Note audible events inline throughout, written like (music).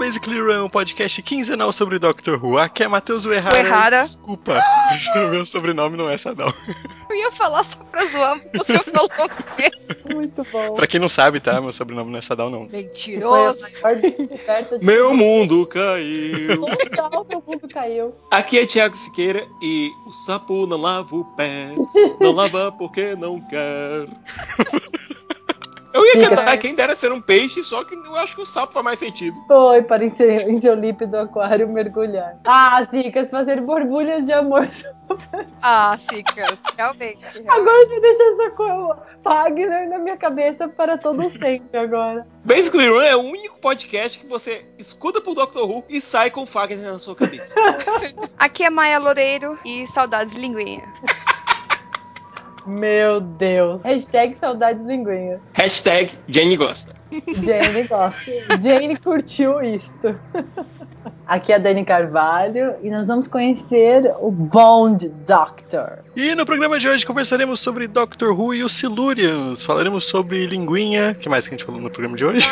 Basically Run, um podcast quinzenal sobre Doctor Who. Aqui é Matheus Uehara. Uehara. Desculpa, (laughs) meu sobrenome não é Sadal. Eu ia falar só pra zoar, mas você (laughs) falou mesmo. Muito bom. Pra quem não sabe, tá? Meu sobrenome não é Sadal, não. Mentiroso. Meu mundo caiu. Total, meu mundo caiu. Aqui é Thiago Siqueira e o sapo não lava o pé. Não lava porque não quer. (laughs) Eu ia Fica. cantar quem dera ser um peixe, só que eu acho que o sapo faz mais sentido. Foi para em seu, em seu líquido aquário mergulhar. Ah, Zicas, fazer borbulhas de amor. (laughs) Ah, Cicas, realmente. (laughs) realmente. Agora você deixa essa coisa Fagner na minha cabeça para todo (laughs) sempre agora. Basically Run é o único podcast que você escuta por Doctor Who e sai com o Fagner na sua cabeça. Aqui é Maia Loureiro e saudades linguinha. Meu Deus. Hashtag saudades linguinha. Hashtag Jenny gosta. Jane gosta. Jane curtiu isto. Aqui é a Dani Carvalho e nós vamos conhecer o Bond Doctor. E no programa de hoje conversaremos sobre Doctor Who e os Silurians. Falaremos sobre linguinha. O que mais que a gente falou no programa de hoje?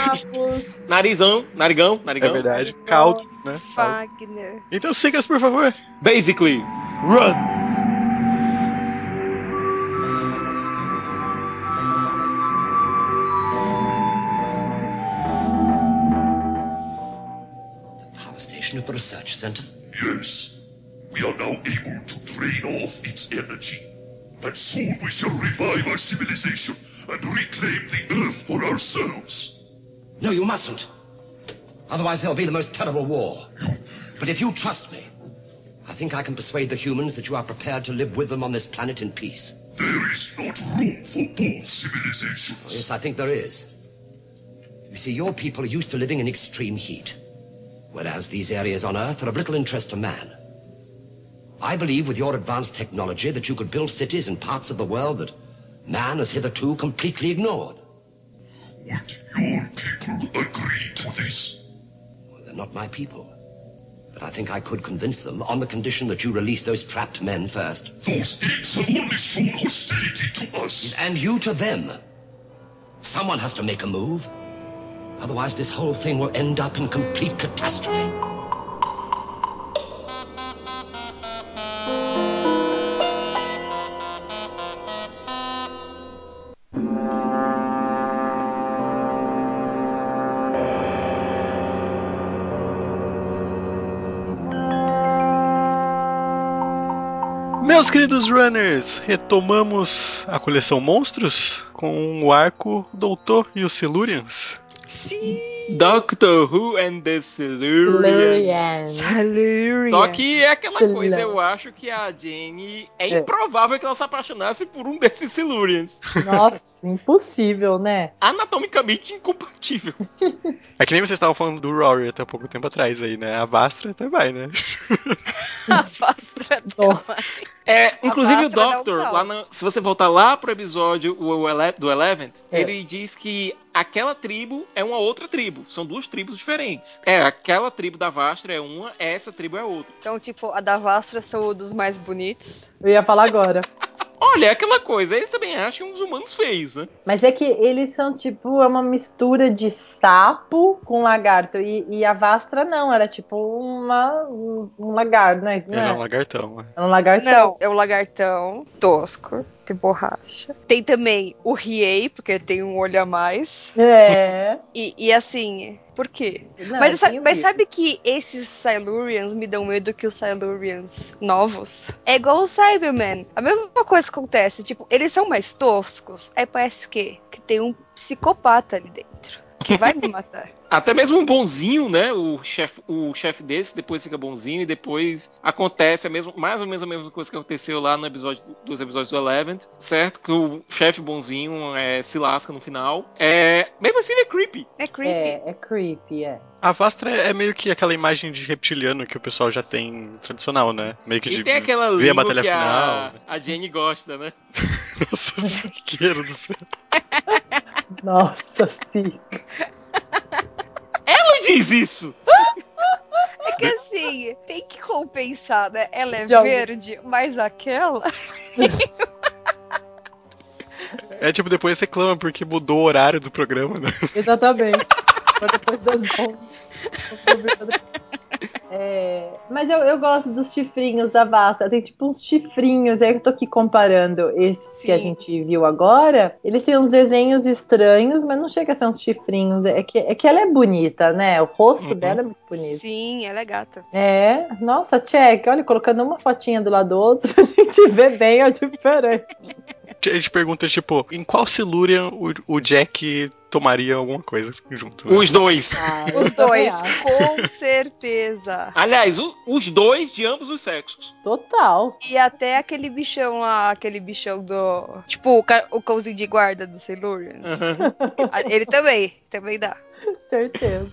Narizão, narigão, É narigão. verdade. Caldo, né? Wagner. Então siga por favor. Basically Run. Research center. Yes, we are now able to drain off its energy. And soon we shall revive our civilization and reclaim the Earth for ourselves. No, you mustn't. Otherwise, there'll be the most terrible war. But if you trust me, I think I can persuade the humans that you are prepared to live with them on this planet in peace. There is not room for both civilizations. Oh, yes, I think there is. You see, your people are used to living in extreme heat, whereas these areas on Earth are of little interest to man. I believe with your advanced technology that you could build cities in parts of the world that man has hitherto completely ignored. Would your people agree to this? They're not my people. But I think I could convince them on the condition that you release those trapped men first. Those apes have only shown hostility to us. And you to them. Someone has to make a move. Otherwise, this whole thing will end up in complete catastrophe. Meus queridos runners, retomamos a coleção Monstros com o arco Doutor e os Silurians. Sim. Doctor Who and the Silurians. Silurian. Silurian. Só que é aquela Silurian. coisa, eu acho que a Jane é É. improvável que ela se apaixonasse por um desses Silurians. Nossa, impossível, né? Anatomicamente incompatível. É que nem vocês estavam falando do Rory até pouco tempo atrás aí, né? A Vastra até vai, né? (laughs) Afasta Nossa. É, inclusive o Vastra um Doctor, pau. lá na- se você voltar lá pro episódio o Ele- do Eleventh, É. ele diz que aquela tribo é uma outra tribo. São duas tribos diferentes. É, aquela tribo da Vastra é uma, essa tribo é outra. Então, tipo, a da Vastra são dos mais bonitos. Eu ia falar agora. Olha, é aquela coisa, eles também acham uns humanos feios, né? Mas é que eles são tipo, é uma mistura de sapo com lagarto. E, e a Vastra não, era tipo uma, um, um lagarto, né? Não é um é? lagartão. né? Era um lagartão. Não, é o lagartão tosco, de borracha. Tem também o Riei, porque tem um olho a mais. É. E, e assim, por quê? Não, mas, sa- mas sabe que esses Silurians me dão medo que os Silurians novos? É igual o Cyberman. A mesma coisa acontece. Tipo, eles são mais toscos. Aí parece o quê? Que tem um psicopata ali dentro. Que vai me matar. (laughs) Até mesmo um bonzinho, né? O chefe o chefe desse depois fica bonzinho e depois acontece a mesma, mais ou menos a mesma coisa que aconteceu lá no episódio dos episódios do Eleventh, certo? Que o chefe bonzinho é, se lasca no final. É, mesmo assim ele é creepy. É creepy. É, é creepy, é. A Vastra é meio que aquela imagem de reptiliano que o pessoal já tem tradicional, né? Meio que E de tem aquela ver a batalha que a, final. a Jenny gosta, né? (laughs) Nossa, Siqueiro do céu. (laughs) Nossa, sim. Diz isso! É que assim, tem que compensar, né? Ela é algum- verde, mas aquela. (laughs) É tipo, depois reclama porque mudou o horário do programa, né? Exatamente. Pra depois das 11. (laughs) Vamos ouvir pra depois. É, mas eu, eu gosto dos chifrinhos da Vassa. Tem tipo uns chifrinhos. Aí eu tô aqui comparando esses que a Sim. gente viu agora. Eles têm uns desenhos estranhos, mas não chega a ser uns chifrinhos. É que, é que ela é bonita, né? O rosto Uhum. dela é muito bonito. Sim, ela é gata. É, nossa, check. Olha, colocando uma fotinha do lado do outro, (laughs) a gente vê bem a diferença. A gente pergunta, tipo, em qual Silurian o, o Jack tomaria alguma coisa junto? né? Os dois. Ah, Os também dois, com certeza. Aliás, o- os dois de ambos os sexos. Total. E até aquele bichão lá, aquele bichão do. Tipo, o, o cãozinho de guarda do Silurians. Ah, Ele também, também dá. (laughs) Certeza.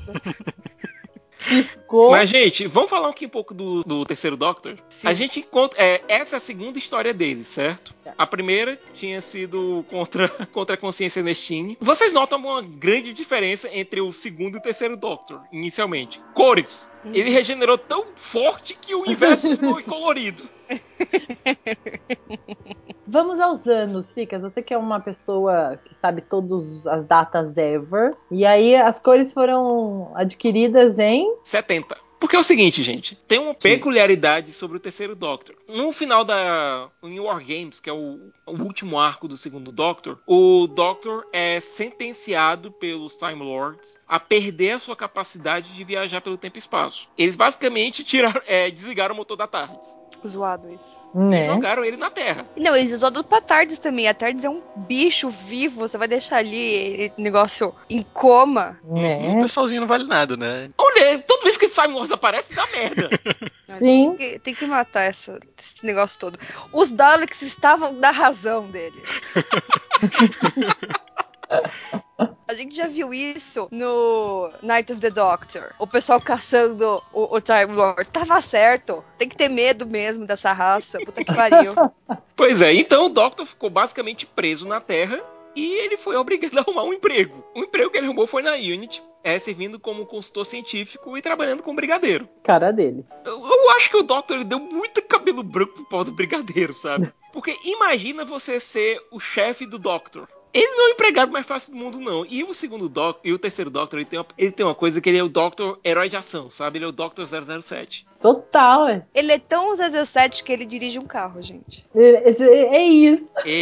Piscou. Mas, gente, vamos falar aqui um pouco do, do terceiro Doctor? Sim. A gente conta. É, essa é a segunda história dele, certo? A primeira tinha sido contra, (laughs) contra a consciência Nestine. Vocês notam uma grande diferença entre o segundo e o terceiro Doctor, inicialmente. Cores. Ele regenerou tão forte que o universo (laughs) foi colorido. (laughs) Vamos aos anos, Cicas. Você que é uma pessoa que sabe todas as datas ever. E aí as cores foram adquiridas em. 70. Porque é o seguinte, gente, tem uma peculiaridade sobre o terceiro Doctor. No final da em War Games, que é o, o último arco do segundo Doctor, o Doctor é sentenciado pelos Time Lords a perder a sua capacidade de viajar pelo tempo e espaço. Eles basicamente tiraram, é, desligaram o motor da TARDIS Zoado isso. Né? jogaram ele na Terra. Não, eles usam pra Tardes também. A Tardes é um bicho vivo. Você vai deixar ali esse negócio em coma. Esse Né? pessoalzinho não vale nada, né? Olha, toda vez que o Time Lords aparece, dá merda. (laughs) Sim. Tem que, tem que matar essa- esse negócio todo. Os Daleks estavam na razão deles. (laughs) A gente já viu isso no Night of the Doctor. O pessoal caçando o, o Time Lord. Tava certo. Tem que ter medo mesmo dessa raça. Puta que pariu. (laughs) Pois é, então o Doctor ficou basicamente preso na Terra e ele foi (laughs) obrigado a arrumar um emprego. O emprego que ele arrumou foi na Unity, é, servindo como consultor científico e trabalhando como brigadeiro. Cara dele. Eu, eu acho que o Doctor deu muito cabelo branco pro pau do brigadeiro, sabe? (laughs) Porque imagina você ser o chefe do Doctor. Ele não é o empregado mais fácil do mundo, não. E o segundo Doctor, e o terceiro Doctor, ele tem, uma, ele tem uma coisa que ele é o Doctor herói de ação, sabe? Ele é o Doctor 007. Total, é. Ele é tão 17 que ele dirige um carro, gente. É, é- é isso. E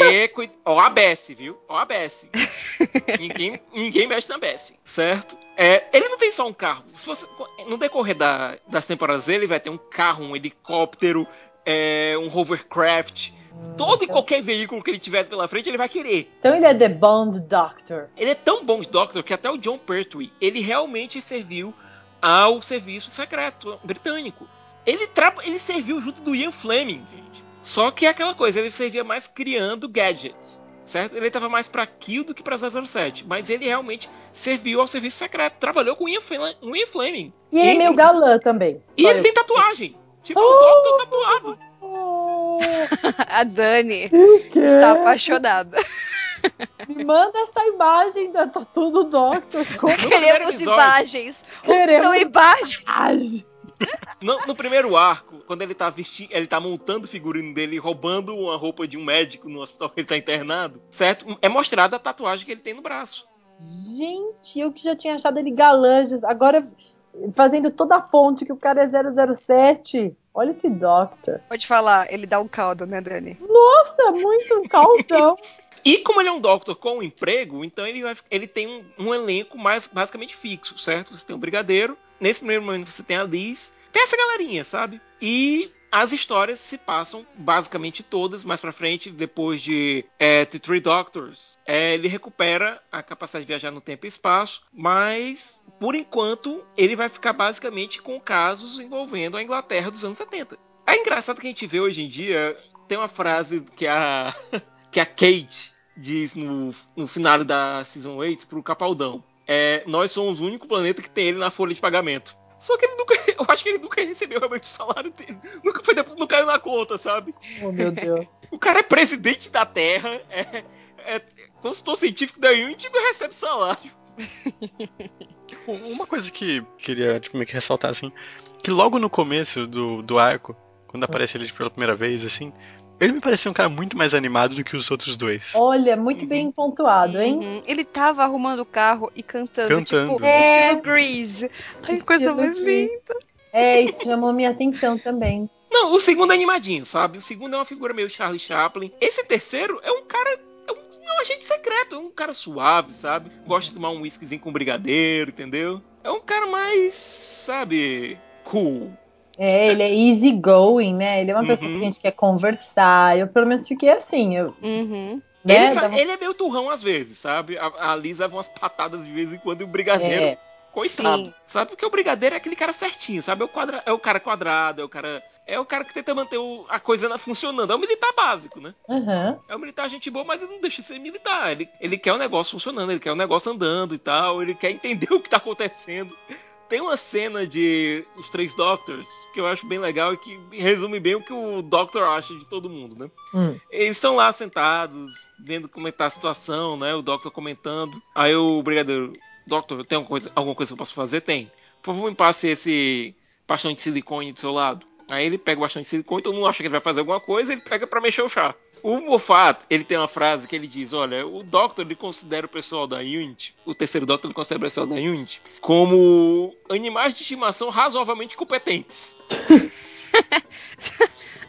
ó a ABS, viu? Ó a ABS. (laughs) ninguém, ninguém mexe na ABS, certo? É, ele não tem só um carro. Se você, no decorrer da- das temporadas dele, ele vai ter um carro, um helicóptero, é, um hovercraft. Todo e qualquer veículo que ele tiver pela frente, ele vai querer. Então ele é The Bond Doctor. Ele é tão bom de Doctor que até o John Pertwee, ele realmente serviu ao serviço secreto britânico. Ele, tra- ele serviu junto do Ian Fleming, gente. Só que é aquela coisa, ele servia mais criando gadgets, certo? Ele estava mais para Kill do que para 007, mas ele realmente serviu ao serviço secreto, trabalhou com o Ian, Fle- Ian Fleming. E ele é meio galã também. E ele tem tatuagem. Tipo, o Doctor tatuado. Oh, (laughs) A Dani que? está apaixonada. Me manda essa imagem da tatu do Doctor. Como Queremos imagens. Onde Queremos- estão imagens? age? No, no primeiro arco, quando ele tá vestindo, ele tá montando o figurino dele, roubando uma roupa de um médico no hospital que ele tá internado, certo? É mostrada a tatuagem que ele tem no braço. Gente, eu que já tinha achado ele galã. Agora, fazendo toda a ponte que o cara é 007. Olha esse Doctor. Pode falar, ele dá um caldo, né, Dani? Nossa, muito caldão. (laughs) E como ele é um Doctor com um emprego, então ele, vai- ele tem um, um elenco mais basicamente fixo, certo? Você tem um brigadeiro, nesse primeiro momento você tem a Liz, tem essa galerinha, sabe? E as histórias se passam basicamente todas mais pra frente, depois de é, The Three Doctors. É, ele recupera a capacidade de viajar no tempo e espaço, mas por enquanto ele vai ficar basicamente com casos envolvendo a Inglaterra dos anos 70. É engraçado que a gente vê hoje em dia, tem uma frase que a (laughs) que a Kate diz no, no final da Season 8 pro Capaldão. É, nós somos o único planeta que tem ele na folha de pagamento. Só que ele nunca. (laughs) Eu acho que ele nunca recebeu realmente o salário dele. Nunca foi não caiu na conta, sabe? Oh, meu Deus. (laughs) O cara é presidente da Terra, é, é consultor científico da Unity e não recebe salário. (laughs) Uma coisa que queria tipo, meio que ressaltar, assim, que logo no começo do, do arco, quando aparece ele pela primeira vez, assim, Ele me parecia um cara muito mais animado do que os outros dois. Olha, muito bem pontuado, hein? Uhum. Ele tava arrumando o carro e cantando, Cantando. tipo, É. estilo Grease. Ai, que coisa mais Grease. linda. É, isso chamou minha atenção também. Não, o segundo é animadinho, sabe? O segundo é uma figura meio Charlie Chaplin. Esse terceiro é um cara. É um, é um agente secreto, é um cara suave, sabe? Gosta de tomar um whiskyzinho com brigadeiro, entendeu? É um cara mais, sabe, cool. É, ele é easy going, né? Ele é uma pessoa Uhum. que a gente quer conversar. Eu pelo menos fiquei assim. Eu, Uhum. né? Ele, Dava- ele é meio turrão às vezes, sabe? A, a Liz leva umas patadas de vez em quando e o brigadeiro. É. Coitado. Sim. Sabe? Porque o brigadeiro é aquele cara certinho, sabe? É o, quadra... é o cara quadrado, é o cara. É o cara que tenta manter o- a coisa na- funcionando. É o militar básico, né? Aham. É um militar gente boa, mas ele não deixa de ser militar. Ele, ele quer o negócio funcionando, ele quer o negócio andando e tal, ele quer entender (laughs) o que tá acontecendo. Tem uma cena de Os Três Doctors que eu acho bem legal e que resume bem o que o Doctor acha de todo mundo, né? Hum. Eles estão lá sentados, vendo como é que tá a situação, né? O Doctor comentando. Aí o brigadeiro, Doctor, tem alguma coisa, alguma coisa que eu posso fazer? Tem. Por favor, me passe esse bastão de silicone do seu lado. Aí ele pega de silicone, todo mundo acha que ele vai fazer alguma coisa, ele pega pra mexer o chá. O Moffat, ele tem uma frase que ele diz, olha, o Doctor, ele considera o pessoal da Unity, o terceiro Doctor, ele considera o pessoal da Unity, como animais de estimação razoavelmente competentes. (laughs)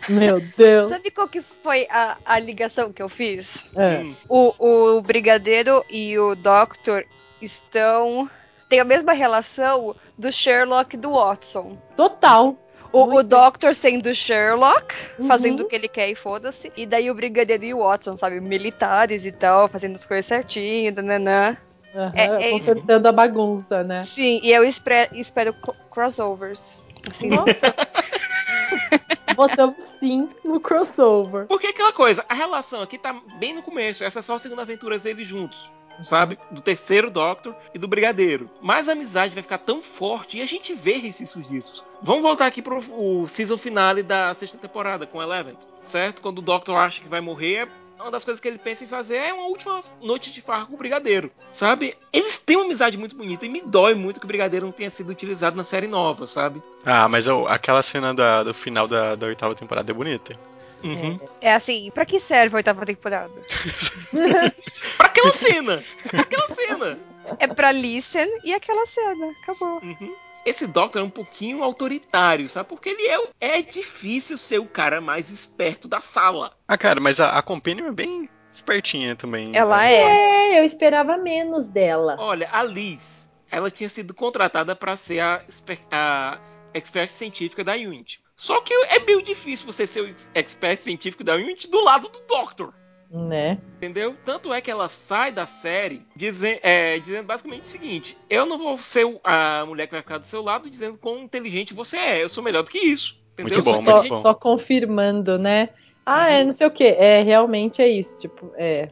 Meu Deus. Sabe qual que foi a, a ligação que eu fiz? É. Hum. O, o Brigadeiro e o Doctor estão. têm a mesma relação do Sherlock e do Watson. Total. O, o. Doctor sendo Sherlock, Uhum. fazendo o que ele quer e foda-se. E daí o Brigadeiro e o Watson, sabe? Militares e tal, fazendo as coisas certinho, nananã. Aham, É- é isso. consertando a bagunça, né? Sim, e eu espero crossovers. Assim, Nossa. (laughs) Botamos sim no crossover. Porque aquela coisa, a relação aqui tá bem no começo, essa é só a segunda aventura deles juntos. Sabe? Do terceiro Doctor e do Brigadeiro. Mas a amizade vai ficar tão forte e a gente vê resquícios disso. Vamos voltar aqui pro o season finale da sexta temporada com Eleven, certo? Quando o Doctor acha que vai morrer, uma das coisas que ele pensa em fazer é uma última noite de farra com o Brigadeiro, sabe? Eles têm uma amizade muito bonita e me dói muito que o Brigadeiro não tenha sido utilizado na série nova, sabe? Ah, mas eu- aquela cena da- do final da, da oitava temporada é bonita. Uhum. é assim, pra que serve a oitava temporada? (laughs) Pra aquela cena! Pra aquela cena! É pra Listen e aquela cena. Acabou. Uhum. Esse Doctor é um pouquinho autoritário, sabe? Porque ele é, o- é difícil ser o cara mais esperto da sala. Ah, cara, mas a, a Companion é bem espertinha também. Ela né? é. É, eu esperava menos dela. Olha, a Liz, ela tinha sido contratada para ser a, a expert científica da Unity. Só que é meio difícil você ser o expert científico da Unity do lado do Doctor. Né? Entendeu? Tanto é que ela sai da série dizen- é, dizendo basicamente o seguinte: eu não vou ser o- a mulher que vai ficar do seu lado dizendo quão inteligente você é. Eu sou melhor do que isso. Entendeu? Muito bom, só, muito bom. só confirmando, né? Ah, Uhum. é, não sei o que. É, realmente é isso. Tipo, é.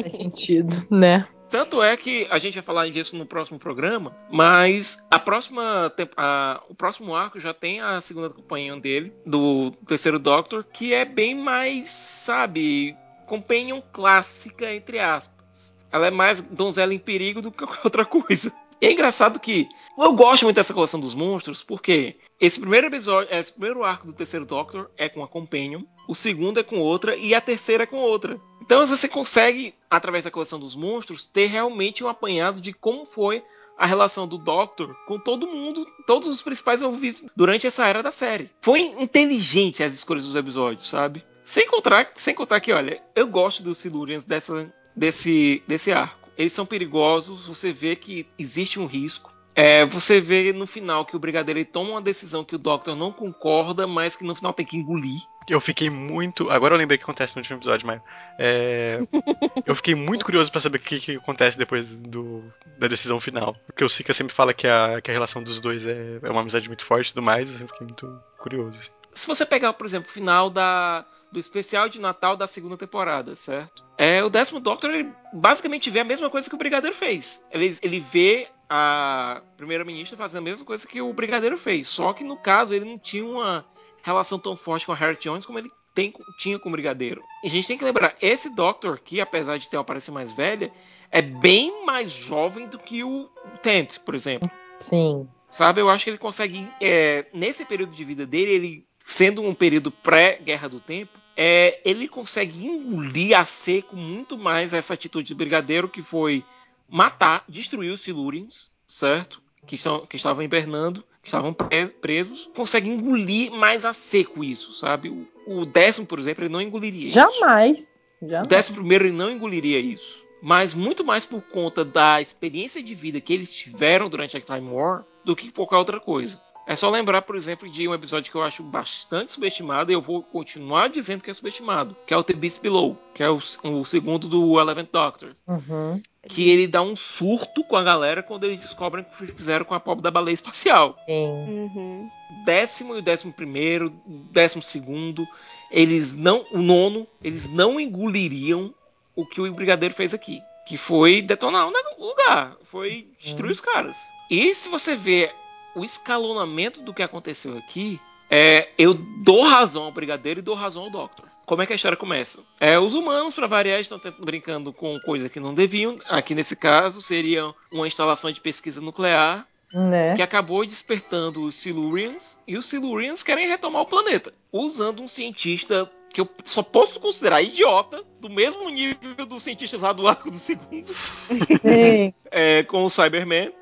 Faz sentido, (laughs) né? Tanto é que a gente vai falar disso no próximo programa, mas a próxima a- o próximo arco já tem a segunda companion dele, do terceiro Doctor, que é bem mais, sabe, companion clássica, entre aspas. Ela é mais donzela em perigo do que qualquer outra coisa. E é engraçado que eu gosto muito dessa coleção dos monstros, porque esse primeiro episódio, esse primeiro arco do terceiro Doctor é com a Companion, o segundo é com outra e a terceira é com outra. Então você consegue, através da coleção dos monstros, ter realmente um apanhado de como foi a relação do Doctor com todo mundo, todos os principais envolvidos durante essa era da série. Foi inteligente as escolhas dos episódios, sabe? Sem contar, sem contar que, olha, eu gosto dos Silurians dessa, desse, desse arco. Eles são perigosos, você vê que existe um risco. É, você vê no final que o Brigadeiro ele toma uma decisão que o Doctor não concorda, mas que no final tem que engolir. Eu fiquei muito. Agora eu lembrei o que acontece no último episódio, mas. é, (laughs) eu fiquei muito curioso pra saber o que, que acontece depois do, da decisão final. Porque o Sika sempre fala que a, que a relação dos dois é, é uma amizade muito forte e tudo mais. Eu fiquei muito curioso. assim. Se você pegar, por exemplo, o final da, do especial de Natal da segunda temporada, certo? É, o décimo Doctor ele basicamente vê a mesma coisa que o Brigadeiro fez. Ele, ele vê a primeira-ministra fazendo a mesma coisa que o Brigadeiro fez. Só que no caso ele não tinha uma relação tão forte com a Harriet Jones como ele tem, tinha com o Brigadeiro. E a gente tem que lembrar, esse Doctor aqui, apesar de ter uma aparência mais velha, é bem mais jovem do que o Tent, por exemplo. Sim. Sabe, eu acho que ele consegue, é, nesse período de vida dele, ele sendo um período pré-guerra do tempo, é, ele consegue engolir a seco muito mais essa atitude do brigadeiro que foi matar, destruir os Silurians, certo? Que, estão, que estavam hibernando, que estavam pre- presos, consegue engolir mais a seco isso, sabe? O, o décimo, por exemplo, ele não engoliria isso. Jamais. O Jamais. décimo primeiro ele não engoliria isso. Mas muito mais por conta da experiência de vida que eles tiveram durante a Time War do que por qualquer outra coisa. É só lembrar, por exemplo, de um episódio que eu acho bastante subestimado e eu vou continuar dizendo que é subestimado, que é o The Beast Below, que é o, o segundo do Eleventh Doctor. Uhum. Que ele dá um surto com a galera quando eles descobrem o que fizeram com a pobre da baleia espacial. Sim. Uhum. Décimo e o décimo primeiro, décimo segundo, eles não. O nono, eles não engoliriam o que o Brigadeiro fez aqui. Que foi detonar o lugar. Foi destruir os caras. E se você vê o escalonamento do que aconteceu aqui, é, eu dou razão ao Brigadeiro e dou razão ao Doctor. Como é que a história começa? É, os humanos, para variar, estão brincando com coisa que não deviam. Aqui nesse caso, seria uma instalação de pesquisa nuclear Né? que acabou despertando os Silurians e os Silurians querem retomar o planeta, usando um cientista que eu só posso considerar idiota, do mesmo nível dos cientistas lá do arco do segundo, (laughs) é, com o Cyberman.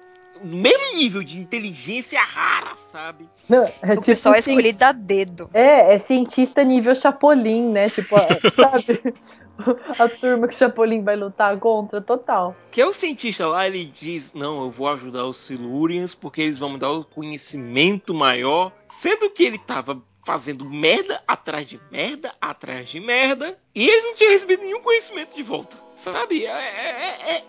No mesmo nível de inteligência rara, sabe? Não, é O tipo pessoal é escolhido a dedo. É, é cientista nível Chapolin, né? Tipo, a- (laughs) sabe? (laughs) A turma que o Chapolin vai lutar contra, total. Que é o cientista lá, ele diz: Não, eu vou ajudar os Silurians porque eles vão me dar o conhecimento maior. Sendo que ele tava fazendo merda atrás de merda atrás de merda e eles não tinham recebido nenhum conhecimento de volta, sabe? É, é, é,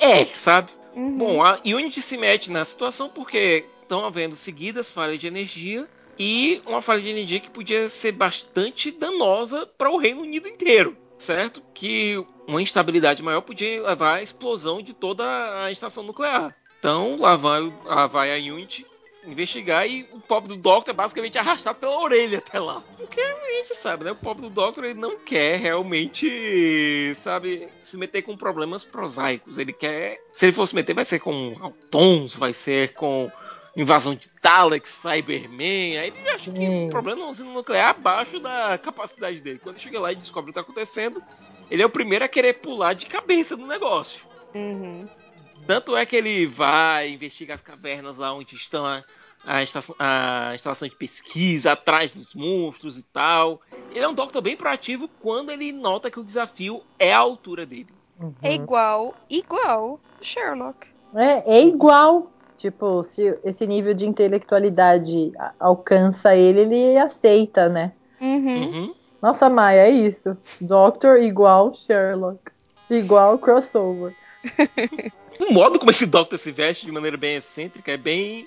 é, é, sabe? Uhum. Bom, a Unity se mete na situação porque estão havendo seguidas falhas de energia e uma falha de energia que podia ser bastante danosa para o Reino Unido inteiro, certo? Que uma instabilidade maior podia levar à explosão de toda a estação nuclear. Então lá vai, lá vai a Unity investigar e o pobre do Doctor é basicamente arrastado pela orelha até lá. Porque a gente sabe, né? O pobre do Doctor ele não quer realmente, sabe, se meter com problemas prosaicos. Ele quer. Se ele for se meter, vai ser com Autons, vai ser com invasão de Daleks, Cyberman. Aí ele acha que o problema é uma usina nuclear abaixo da capacidade dele. Quando chega lá e descobre o que está acontecendo, ele é o primeiro a querer pular de cabeça no negócio. Uhum. Tanto é que ele vai investigar as cavernas lá onde estão a, a, estação, a instalação de pesquisa, atrás dos monstros e tal. Ele é um Doctor bem proativo quando ele nota que o desafio é a altura dele. Uhum. É igual, igual Sherlock. É, é igual. Tipo, se esse nível de intelectualidade alcança ele, ele aceita, né? Uhum. Uhum. Nossa, Maia, é isso. Doctor igual Sherlock. Igual crossover. (laughs) O modo como esse Doctor se veste de maneira bem excêntrica é bem.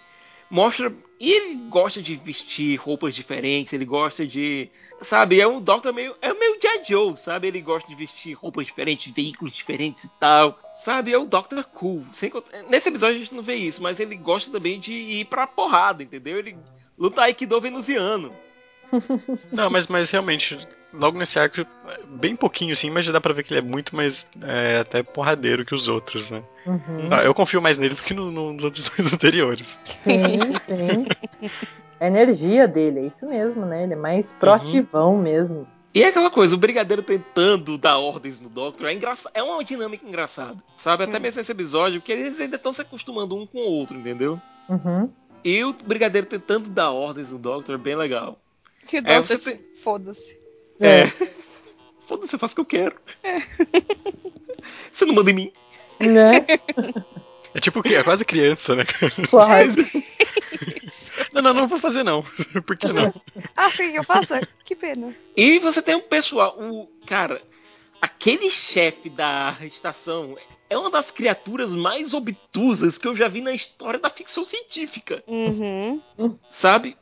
Mostra. E ele gosta de vestir roupas diferentes, ele gosta de. Sabe, é um Doctor meio. É meio G.I. Joe, sabe? Ele gosta de vestir roupas diferentes, veículos diferentes e tal. Sabe, é o Doctor cool. Sem Nesse episódio a gente não vê isso, mas ele gosta também de ir pra porrada, entendeu? Ele luta Aikido venusiano. Não, mas, mas realmente, logo nesse arco, bem pouquinho sim, mas já dá pra ver que ele é muito mais é, até porradeiro que os outros, né? Uhum. Ah, Eu confio mais nele do que no- no- nos outros (laughs) dois anteriores. Sim, sim. A energia dele, é isso mesmo, né? Ele é mais proativão mesmo. E é aquela coisa, o Brigadeiro tentando dar ordens no Doctor é engraçado, é uma dinâmica engraçada, sabe? Até mesmo nesse episódio, porque eles ainda estão se acostumando um com o outro, entendeu? Uhum. E o Brigadeiro tentando dar ordens no Doctor é bem legal. Que o É, Doctor você se- Foda-se. É. Foda-se, eu faço o que eu quero. Você não manda em mim. Né? É tipo o quê? É quase criança, né? Claro. (laughs) Não, não, não vou fazer não. (laughs) Por que não? Ah, que eu faça? Que pena. E você tem um pessoal, o cara, aquele chefe da estação é uma das criaturas mais obtusas que eu já vi na história da ficção científica. Uhum. sabe?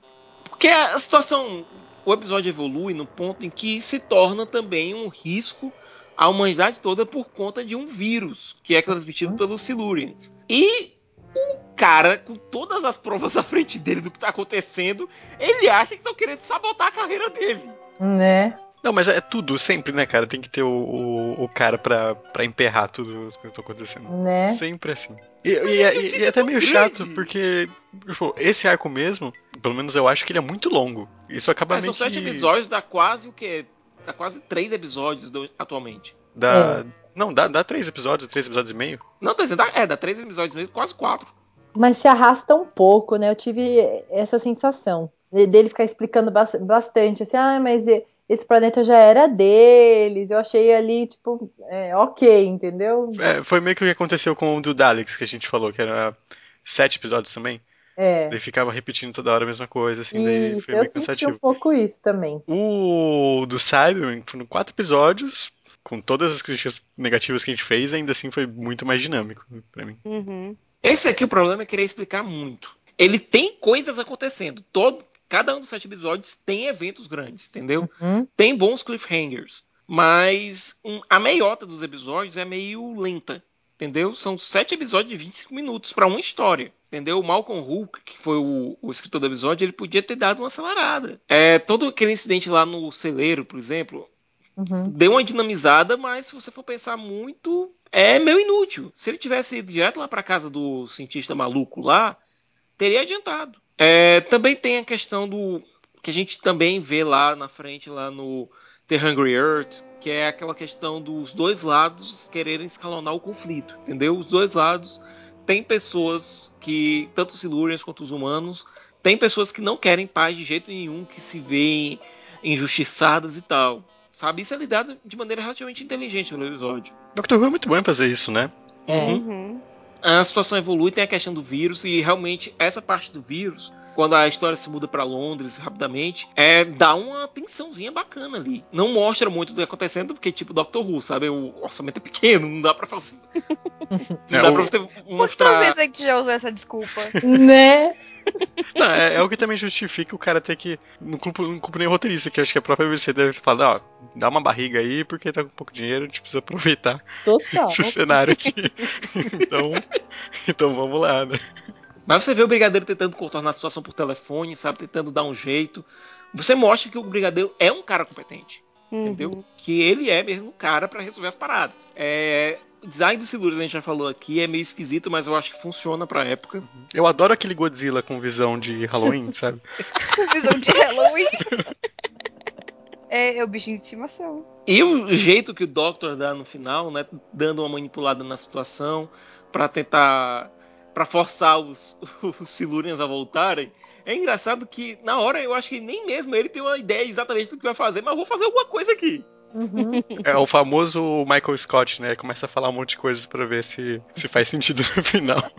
Porque a situação, o episódio evolui no ponto em que se torna também um risco à humanidade toda por conta de um vírus que é transmitido pelos Silurians. E o cara, com todas as provas (laughs) à frente dele do que tá acontecendo, ele acha que estão querendo sabotar a carreira dele. né? Não, mas é tudo, sempre, né, cara? Tem que ter o, o, o cara pra, pra emperrar tudo as coisas que estão acontecendo. Né? Sempre assim. E, e, é- e- e é até meio grande. chato, porque tipo, esse arco mesmo, pelo menos eu acho que ele é muito longo. Isso acaba Mas meio são sete que... episódios, dá quase o quê? dá quase três episódios do- atualmente. Dá. Não, dá, dá três episódios, três episódios e meio. Não, tô dizendo, dá- é, dá três episódios mesmo, quase quatro. Mas se arrasta um pouco, né? Eu tive essa sensação de- dele ficar explicando bas- bastante, assim, ah, mas e- esse planeta já era deles. Eu achei ali, tipo, é, ok, entendeu? É, foi meio que o que aconteceu com o do Daleks, que a gente falou, que era sete episódios também. É. Daí ficava repetindo toda hora a mesma coisa, assim, daí Isso, foi eu meio senti cansativo. um pouco isso também. O do Cyberman foram quatro episódios, com todas as críticas negativas que a gente fez, ainda assim foi muito mais dinâmico pra mim. Uhum. Esse aqui o problema é querer explicar muito. Ele tem coisas acontecendo. Todo, cada um dos sete episódios tem eventos grandes, entendeu? Hum? Tem bons cliffhangers. Mas um, a meiota dos episódios é meio lenta. Entendeu? São sete episódios de 25 minutos para uma história. Entendeu? O Malcolm Hulk, que foi o, o escritor do episódio, ele podia ter dado uma acelerada. É, todo aquele incidente lá no celeiro, por exemplo, Uhum. deu uma dinamizada, mas se você for pensar muito, é meio inútil. Se ele tivesse ido direto lá para casa do cientista maluco lá, teria adiantado. É, também tem a questão do que a gente também vê lá na frente lá no The Hungry Earth, que é aquela questão dos dois lados quererem escalonar o conflito, entendeu? Os dois lados tem pessoas que tanto os Silurians quanto os humanos tem pessoas que não querem paz de jeito nenhum, que se veem injustiçadas e tal. Sabe? Isso é lidado de maneira relativamente inteligente pelo episódio. Doctor Who é muito bom em fazer isso, né? É. Uhum. A situação evolui, tem a questão do vírus, e realmente essa parte do vírus, quando a história se muda para Londres rapidamente, é dá uma tensãozinha bacana ali. Não mostra muito do que tá acontecendo, porque, tipo, Doctor Who, sabe? O orçamento é pequeno, não dá pra fazer. (laughs) não É, dá o- pra você Quantas mostrar. vezes a gente já usou essa desculpa? Né? Não, é, é o que também justifica o cara ter que. Não culpa, não culpa nem o roteirista, que acho que a própria BBC deve falar, ó, dá uma barriga aí, porque tá com pouco dinheiro, a gente precisa aproveitar Total. (laughs) esse cenário aqui. (laughs) então, então vamos lá, né? Mas você vê o Brigadeiro tentando contornar a situação por telefone, sabe? Tentando dar um jeito. Você mostra que o Brigadeiro é um cara competente. Uhum. entendeu? Que ele é mesmo o cara pra resolver as paradas. É, o design dos Silurians a gente já falou aqui é meio esquisito, mas eu acho que funciona pra época. Eu adoro aquele Godzilla com visão de Halloween, (laughs) sabe? Visão de Halloween. É, é o bichinho de estimação. E o jeito que o Doctor dá no final, né, dando uma manipulada na situação pra tentar pra forçar os, os Silurians a voltarem. É engraçado que na hora eu acho que nem mesmo ele tem uma ideia exatamente do que vai fazer, mas eu vou fazer alguma coisa aqui. Uhum. É o famoso Michael Scott, né? Começa a falar um monte de coisas pra ver se, se faz sentido no final.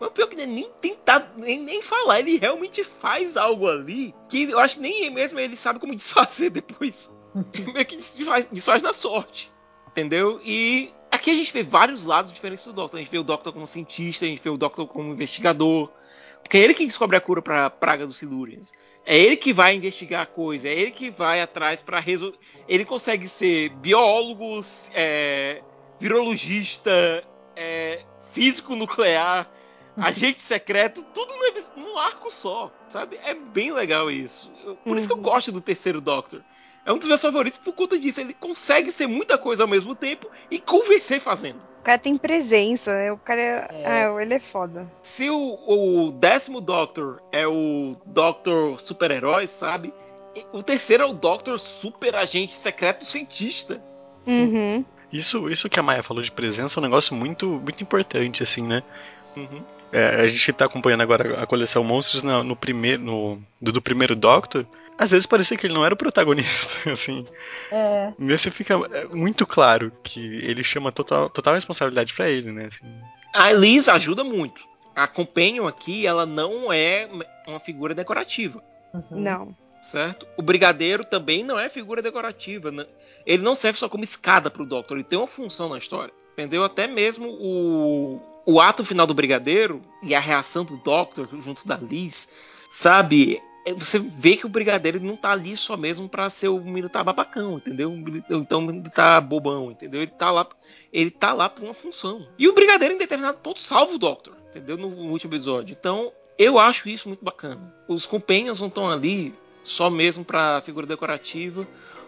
Mas o pior que ele nem tentar, nem, nem falar, ele realmente faz algo ali que eu acho que nem mesmo ele sabe como desfazer depois. (laughs) Meio que desfaz, desfaz na sorte. Entendeu? E aqui a gente vê vários lados diferentes do Doctor. A gente vê o Doctor como cientista, a gente vê o Doctor como investigador. Porque é ele que descobre a cura pra praga dos Silurians. É ele que vai investigar a coisa, é ele que vai atrás pra resolver. Ele consegue ser biólogo, é, virologista, é, físico nuclear, agente secreto, tudo no, num arco só, sabe? É bem legal isso. Por isso que eu gosto do terceiro Doctor. É um dos meus favoritos por conta disso. Ele consegue ser muita coisa ao mesmo tempo e convencer fazendo. O cara tem presença, né? O cara é... É. Ah, ele é foda. Se o, o décimo Doctor é o Doctor super-herói, sabe? E O terceiro é o Doctor super agente secreto cientista. Uhum. Isso, isso que a Maia falou de presença é um negócio muito, muito importante, assim, né? Uhum. É, a gente tá acompanhando agora a coleção Monstros na- no, primeiro, no, do, do primeiro Doctor. Às vezes parecia que ele não era o protagonista, (laughs) assim. É. Nesse fica é, muito claro que ele chama total, total responsabilidade pra ele, né? assim. A Liz ajuda muito. A Companion aqui, ela não é uma figura decorativa. Uhum. Não. certo? O brigadeiro também não é figura decorativa. né? Ele não serve só como escada pro Doctor, ele tem uma função na história. Entendeu? Até mesmo o, o ato final do brigadeiro e a reação do Doctor junto da Liz, sabe? É, Você vê que o brigadeiro não tá ali só mesmo pra ser o militar babacão, entendeu? Então o militar bobão, entendeu? Ele tá lá, ele tá lá por uma função. E o brigadeiro em determinado ponto salva o Doctor, entendeu? No último episódio. Então, eu acho isso muito bacana. Os companions não estão ali só mesmo pra figura decorativa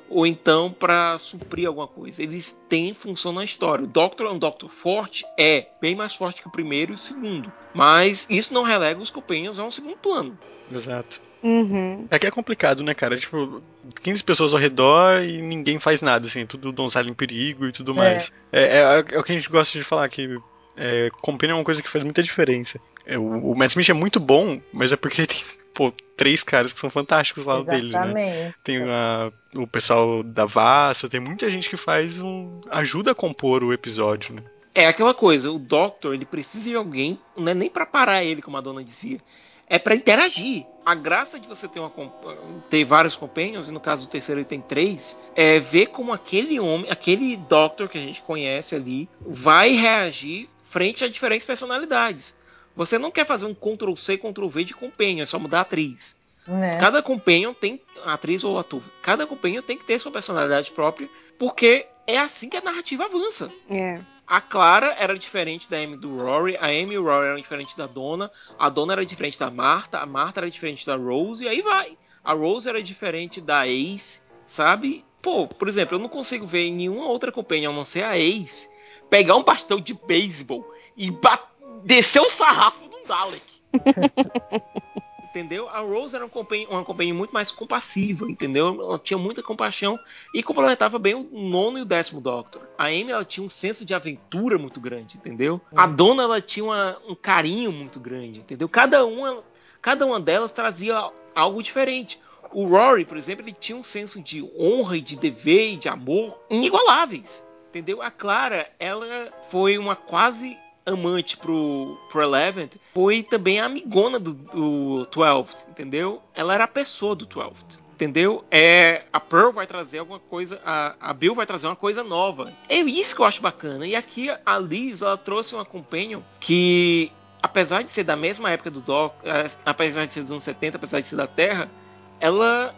ou então pra suprir alguma coisa. Eles têm função na história. O Doctor é um Doctor forte? É. Bem mais forte que o primeiro e o segundo. Mas isso não relega os companions a um segundo plano. Exato. Uhum. É que é complicado, né, cara? Tipo, 15 pessoas ao redor e ninguém faz nada, assim, tudo donzela em perigo e tudo mais. É, é, é o que a gente gosta de falar, que é, Companion é uma coisa que faz muita diferença. É, o, o Matt Smith é muito bom, mas é porque ele (laughs) tem, pô, três caras que são fantásticos lá deles, né? Exatamente. Tem a- o pessoal da Vassa, tem muita gente que faz um. ajuda a compor o episódio, né? É aquela coisa, o Doctor, ele precisa de alguém, não é nem pra parar ele, como a dona dizia, é pra interagir. A graça de você ter, uma, ter vários companions, e no caso do terceiro ele tem três, é ver como aquele homem, aquele Doctor que a gente conhece ali, vai reagir frente a diferentes personalidades. Você não quer fazer um Ctrl C, Ctrl V de companion, é só mudar a atriz. Né? Cada companion tem, atriz ou ator, cada companion tem que ter sua personalidade própria, porque é assim que a narrativa avança. É. A Clara era diferente da Amy do Rory, a Amy e o Rory eram diferentes da Donna, a Donna era diferente da Marta, a Marta era diferente da Rose, e aí vai. A Rose era diferente da Ace, sabe? Pô, por exemplo, eu não consigo ver nenhuma outra companhia, a não ser a Ace, pegar um bastão de beisebol e descer o sarrafo num Dalek. (laughs) entendeu? A Rose era uma companhia, uma companhia muito mais compassiva, entendeu? Ela tinha muita compaixão e complementava bem o nono e o décimo Doctor. A Amy ela tinha um senso de aventura muito grande, entendeu? A Dona ela tinha uma- um carinho muito grande, entendeu? Cada uma, cada uma delas trazia algo diferente. O Rory, por exemplo, ele tinha um senso de honra e de dever e de amor inigualáveis. Entendeu? A Clara, ela foi uma quase amante pro, pro Eleven, foi também a amigona do, do 12, entendeu? Ela era a pessoa do 12. Entendeu? É, a Pearl vai trazer alguma coisa, a, a Bill vai trazer uma coisa nova. É isso que eu acho bacana. E aqui a Liz, ela trouxe uma companion que, apesar de ser da mesma época do Doc, eh, apesar de ser dos anos 70, apesar de ser da Terra, ela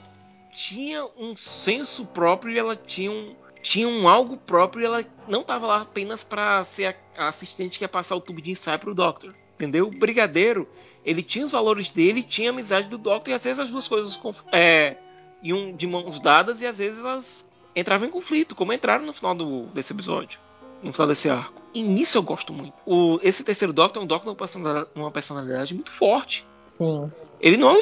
tinha um senso próprio e ela tinha um, tinha um algo próprio e ela não estava lá apenas para ser a, assistente que ia passar o tubo de ensaio pro Doctor. Entendeu? O Brigadeiro, ele tinha os valores dele, tinha a amizade do Doctor e às vezes as duas coisas é, iam de mãos dadas e às vezes elas entravam em conflito, como entraram no final do, desse episódio. No final desse arco. E nisso eu gosto muito. O, esse terceiro Doctor é um Doctor com uma personalidade, uma personalidade muito forte. Sim. Ele não é um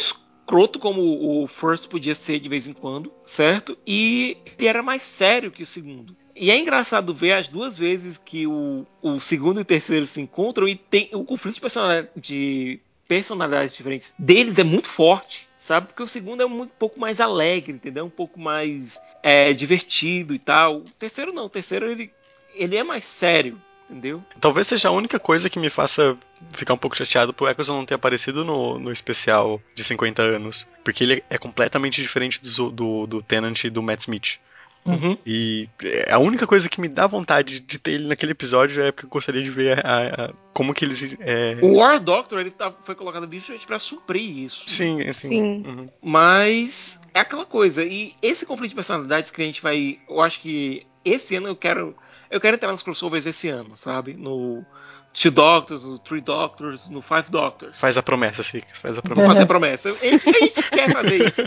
escroto como o First podia ser de vez em quando, certo? E ele era mais sério que o segundo. E é engraçado ver as duas vezes que o, o segundo e o terceiro se encontram e tem o conflito de personalidade, de personalidades diferentes deles é muito forte, sabe? Porque o segundo é um pouco mais alegre, entendeu? Um pouco mais é, divertido e tal. O terceiro não, o terceiro ele, ele é mais sério, entendeu? Talvez seja a única coisa que me faça ficar um pouco chateado por Eccleston não ter aparecido no, no especial de 50 anos. Porque ele é completamente diferente do, do, do Tennant e do Matt Smith. Uhum. E é, a única coisa que me dá vontade de ter ele naquele episódio é porque eu gostaria de ver a- a- como que eles. é, O War Doctor ele tá- foi colocado ali justamente pra suprir isso. Sim, assim. Sim. uhum. Mas é aquela coisa. E esse conflito de personalidades que a gente vai. Eu acho que esse ano eu quero. Eu quero entrar nos crossovers esse ano, sabe? No Two Doctors, no Three Doctors, no Five Doctors. Faz a promessa, Six. Faz a promessa. fazer a promessa. A gente, a gente quer fazer isso.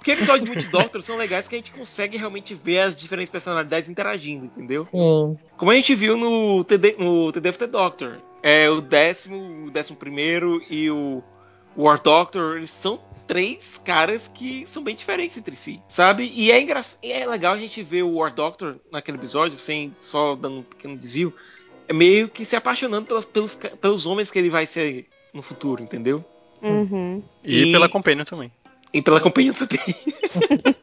Porque episódios muito Doctors são legais que a gente consegue realmente ver as diferentes personalidades interagindo, entendeu? Sim. Como a gente viu no TD, no TD of the Doctor. É, o décimo, o décimo primeiro e o War Doctor, eles são três caras que são bem diferentes entre si, sabe? E é, engra... e é legal a gente ver o War Doctor naquele episódio, sem só dando um pequeno desvio, é meio que se apaixonando pelas, pelos, pelos homens que ele vai ser no futuro, entendeu? Uhum. E, E- pela Companion também. E pela companhia também. (laughs)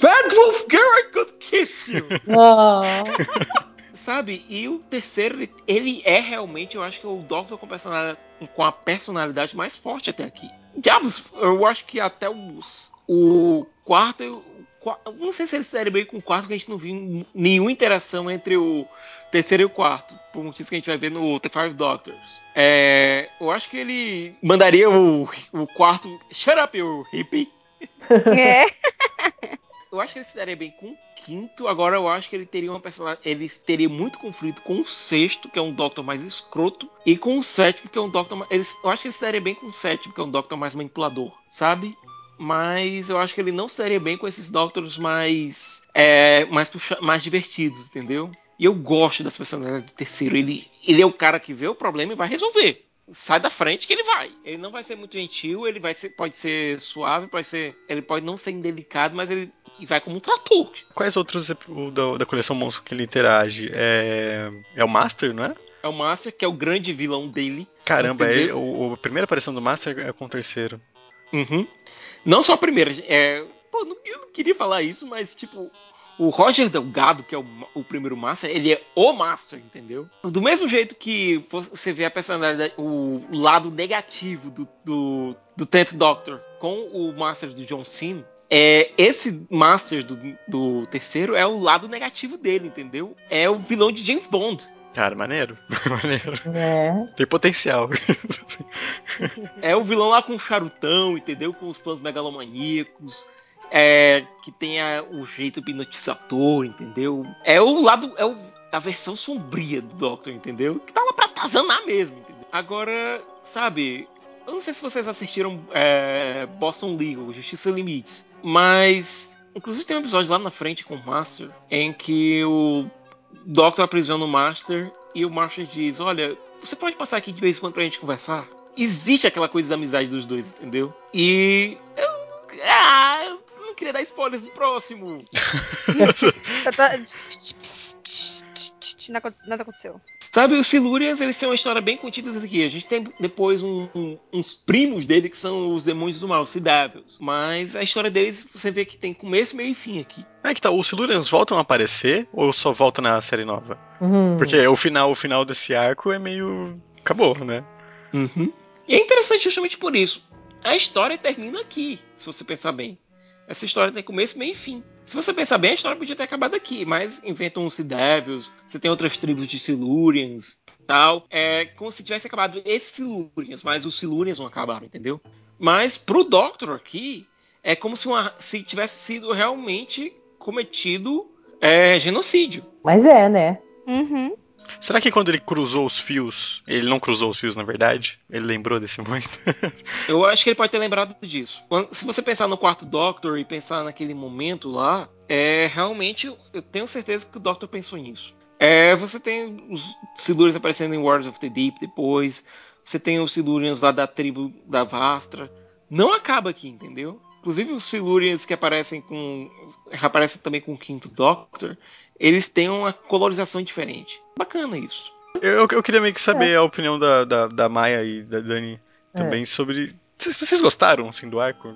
Bad Wolf Girl, I could kiss you! Ah, (laughs) Sabe? E o terceiro, ele- ele é realmente, eu acho que é o Doctor com, personalidade, com a personalidade mais forte até aqui. Diabos, eu acho que até os, o quarto. eu- não sei se ele se daria bem com o quarto, porque a gente não viu nenhuma interação entre o terceiro e o quarto. Por motivos que a gente vai ver no The Five Doctors. É, eu acho que ele mandaria o, o quarto. Shut up, you hippie! É. (laughs) Eu acho que ele se daria bem com o quinto. Agora eu acho que ele teria uma personagem. Ele teria muito conflito com o sexto, que é um Doctor mais escroto, e com o sétimo, que é um Doctor. Ele, eu acho que ele se daria bem com o sétimo, que é um Doctor mais manipulador, sabe? Mas eu acho que ele não se daria bem com esses Doctors mais. É, mais, mais divertidos, entendeu? E eu gosto das personalidades do terceiro. Ele, ele é o cara que vê o problema e vai resolver. sai da frente que ele vai. Ele não vai ser muito gentil, ele vai ser, pode ser suave, pode ser, ele pode não ser indelicado, mas ele vai como um trator. Quais outros da, da coleção monstro que ele interage? É, é o Master, não é? É o Master, que é o grande vilão dele. Caramba, é, o, a primeira aparição do Master é com o terceiro. Uhum. Não só a primeira. É, pô, eu não queria falar isso, mas tipo, o Roger Delgado, que é o, o, primeiro Master, ele é o Master, entendeu? Do mesmo jeito que você vê a personalidade, o lado negativo do, do, do Tenth Doctor com o Master do John Cena, é, esse Master do, do terceiro é o lado negativo dele, entendeu? É o vilão de James Bond. Cara, maneiro. (laughs) maneiro. É. Tem potencial. (laughs) é o vilão lá com o charutão, entendeu? Com os planos megalomaníacos. É, que tenha o jeito hipnotizador, entendeu? É o lado. É o, a versão sombria do Doctor, entendeu? Que tava pra tazanar mesmo, entendeu? Agora, sabe. Eu não sei se vocês assistiram é, Boston Legal, Justiça Limites, mas. Inclusive tem um episódio lá na frente com o Master em que o Doctor aprisiona o Master e o Master diz: Olha, você pode passar aqui de vez em quando pra gente conversar? Existe aquela coisa da amizade dos dois, entendeu? E. Eu, ah, eu não queria dar spoilers no próximo. Nada aconteceu. Sabe, os Silurians, eles têm uma história bem contida aqui. A gente tem depois um, um, uns primos dele que são os demônios do mal, os Cidáveis. Mas a história deles, você vê que tem começo, meio e fim aqui. É que tá, os Silurians voltam a aparecer ou só voltam na série nova? Uhum. Porque o final, o final desse arco é meio. acabou, né? Uhum. E é interessante justamente por isso. A história termina aqui, se você pensar bem. Essa história tem começo, meio e fim. Se você pensar bem, a história podia ter acabado aqui, mas inventam os Devils, você tem outras tribos de Silurians tal. É como se tivesse acabado esses Silurians, mas os Silurians não acabaram, entendeu? Mas pro Doctor aqui, é como se, uma, se tivesse sido realmente cometido é, genocídio. Mas é, né? Uhum. Será que quando ele cruzou os fios, ele não cruzou os fios na verdade? Ele lembrou desse momento? (laughs) eu acho que ele pode ter lembrado disso. se você pensar no quarto Doctor e pensar naquele momento lá, é realmente eu tenho certeza que o Doctor pensou nisso. É, você tem os Silurians aparecendo em Wars of the Deep depois. Você tem os Silurians lá da tribo da Vastra. Não acaba aqui, entendeu? Inclusive os Silurians que aparecem com. aparecem também com o quinto Doctor eles têm uma colorização diferente. Bacana isso. Eu, eu queria meio que saber é. a opinião da, da, da, Maia e da Dani também é. sobre. Vocês gostaram assim, do arco,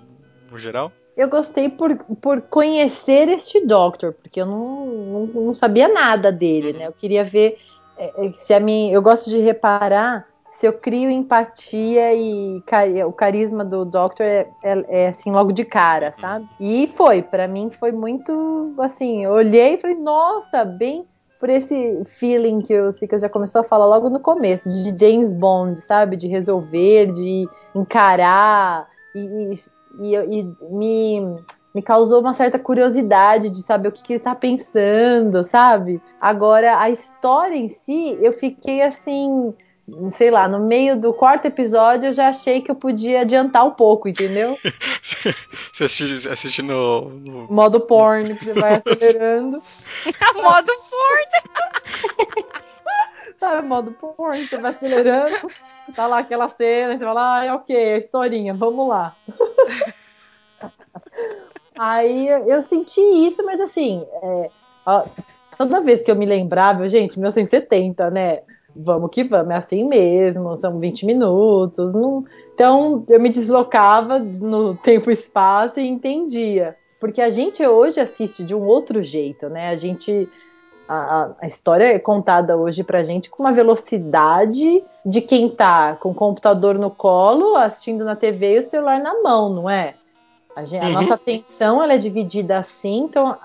no geral? Eu gostei por, por conhecer este Doctor, porque eu não, não, não sabia nada dele, né? Eu queria ver é, é se a mim. Eu gosto de reparar se eu crio empatia e o carisma do Doctor é, é, é, assim logo de cara, sabe? E foi, para mim foi muito assim, olhei e falei, nossa, bem por esse feeling que o Sika já começou a falar logo no começo, de James Bond, sabe? De resolver, de encarar e, e, e me me causou uma certa curiosidade de saber o que, que ele tá pensando, sabe? Agora, a história em si, eu fiquei assim, sei lá, no meio do quarto episódio eu já achei que eu podia adiantar um pouco, entendeu? (laughs) você assiste, assiste no, no, Modo porn, você vai acelerando. (laughs) modo porn! (laughs) Sabe, modo porn, você vai acelerando, tá lá aquela cena, você fala, ah, é ok, a historinha, vamos lá. Aí eu senti isso, mas assim, é, ó, toda vez que eu me lembrava, gente, 1970, né? Vamos que vamos, é assim mesmo, são 20 minutos. Não... Então eu me deslocava no tempo e espaço e entendia. Porque a gente hoje assiste de um outro jeito, né? A gente. A, a história é contada hoje pra gente com uma velocidade de quem tá com o computador no colo, assistindo na TV e o celular na mão, não é? A, gente, a uhum. nossa atenção ela é dividida assim, então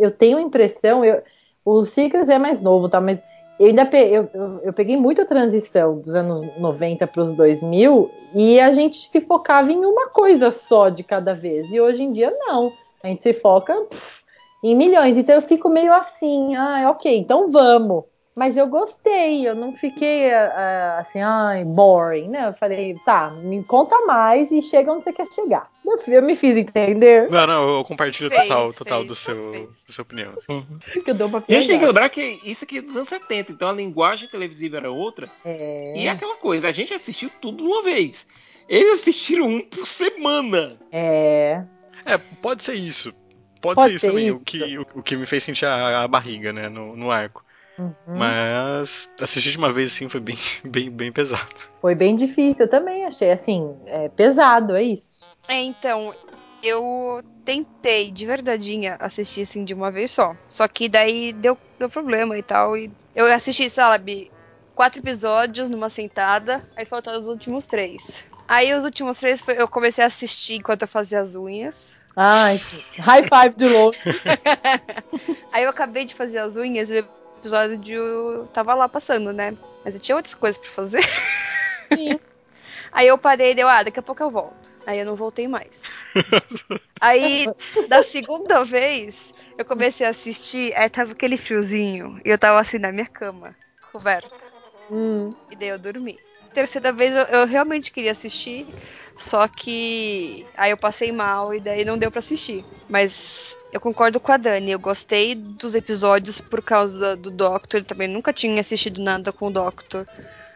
eu tenho a impressão, eu, o Cicas é mais novo, tá? Mas eu ainda pe eu, eu, peguei muito a transição dos anos 90 para os 2000 e a gente se focava em uma coisa só de cada vez. E hoje em dia, não. A gente se foca pff, em milhões. Então eu fico meio assim, ah, ok, então vamos. Mas eu gostei, eu não fiquei uh, assim, ai, boring, né? Eu falei, tá, me conta mais e chega onde você quer chegar. Eu, eu me fiz entender. Não, não, eu compartilho Fez, total, total fez, do seu, fez. da sua opinião. Que eu dou pra E a gente tem que lembrar que isso aqui é dos anos 70, então a linguagem televisiva era outra. É, E é aquela coisa, a gente assistiu tudo de uma vez. Eles assistiram um por semana. é, É, pode ser isso. Pode, Pode ser isso ser também, isso. O, que, o, o que me fez sentir a, a barriga, né, no, no arco. Uhum. Mas assistir de uma vez assim foi bem, (laughs) bem, bem pesado. foi bem difícil. Eu também achei, assim, é, pesado, é isso. É, então, eu tentei de verdadeinha assistir assim de uma vez só. Só que daí deu, deu problema e tal. E eu assisti, sabe, quatro episódios numa sentada, aí faltaram os últimos três. Aí os últimos três foi, eu comecei a assistir enquanto eu fazia as unhas. Ai, high five de louco. (laughs) Aí eu acabei de fazer as unhas e episódio tava lá passando, né? Mas eu tinha outras coisas pra fazer. Sim. (laughs) Aí eu parei e deu, ah, daqui a pouco eu volto. Aí eu não voltei mais. (laughs) aí, da segunda vez, eu comecei a assistir, aí tava aquele friozinho, e eu tava assim na minha cama, coberta. Hum. E daí eu dormi. Terceira vez eu, eu realmente queria assistir, só que aí eu passei mal e daí não deu pra assistir. Mas eu concordo com a Dani, eu gostei dos episódios por causa do Doctor, eu também nunca tinha assistido nada com o Doctor.